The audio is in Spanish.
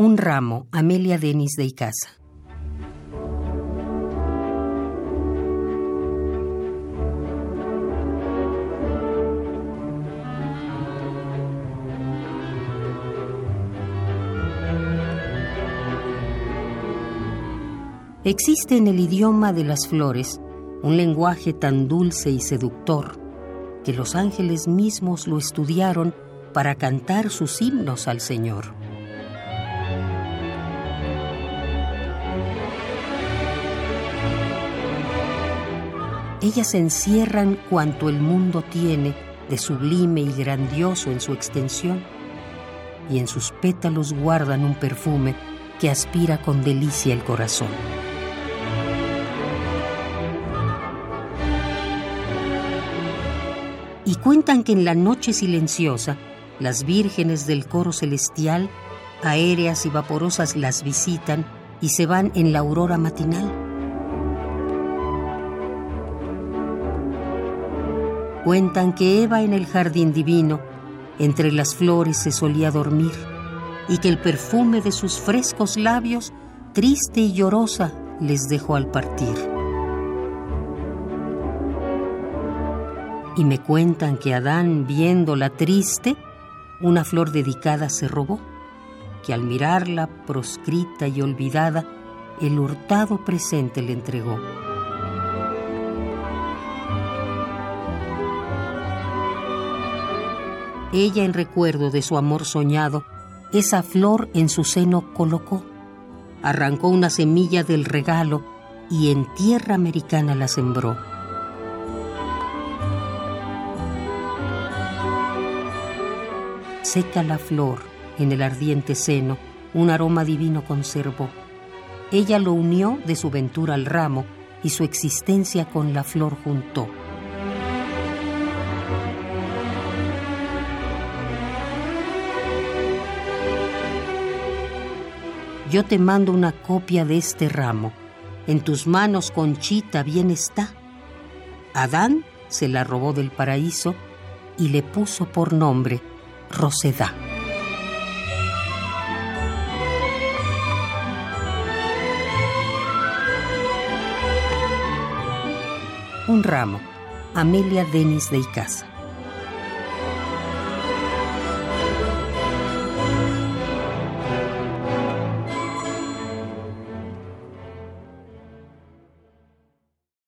Un ramo, Amelia Denis de Icaza. Existe en el idioma de las flores un lenguaje tan dulce y seductor que los ángeles mismos lo estudiaron para cantar sus himnos al Señor. Ellas encierran cuanto el mundo tiene de sublime y grandioso en su extensión, y en sus pétalos guardan un perfume que aspira con delicia el corazón. Y cuentan que en la noche silenciosa, las vírgenes del coro celestial, aéreas y vaporosas, las visitan y se van en la aurora matinal. Cuentan que Eva en el jardín divino, entre las flores se solía dormir, y que el perfume de sus frescos labios, triste y llorosa, les dejó al partir. y me cuentan que Adán, viéndola triste, una flor dedicada se robó, que al mirarla proscrita y olvidada, el hurtado presente le entregó. Ella, en recuerdo de su amor soñado, esa flor en su seno colocó, arrancó una semilla del regalo y en tierra americana la sembró. Seca la flor en el ardiente seno, un aroma divino conservó. Ella lo unió de su ventura al ramo y su existencia con la flor juntó. Yo te mando una copia de este ramo. En tus manos, Conchita, bien está. Adán se la robó del paraíso y le puso por nombre Rosedá. Un ramo, Amelia Denis de Icaza.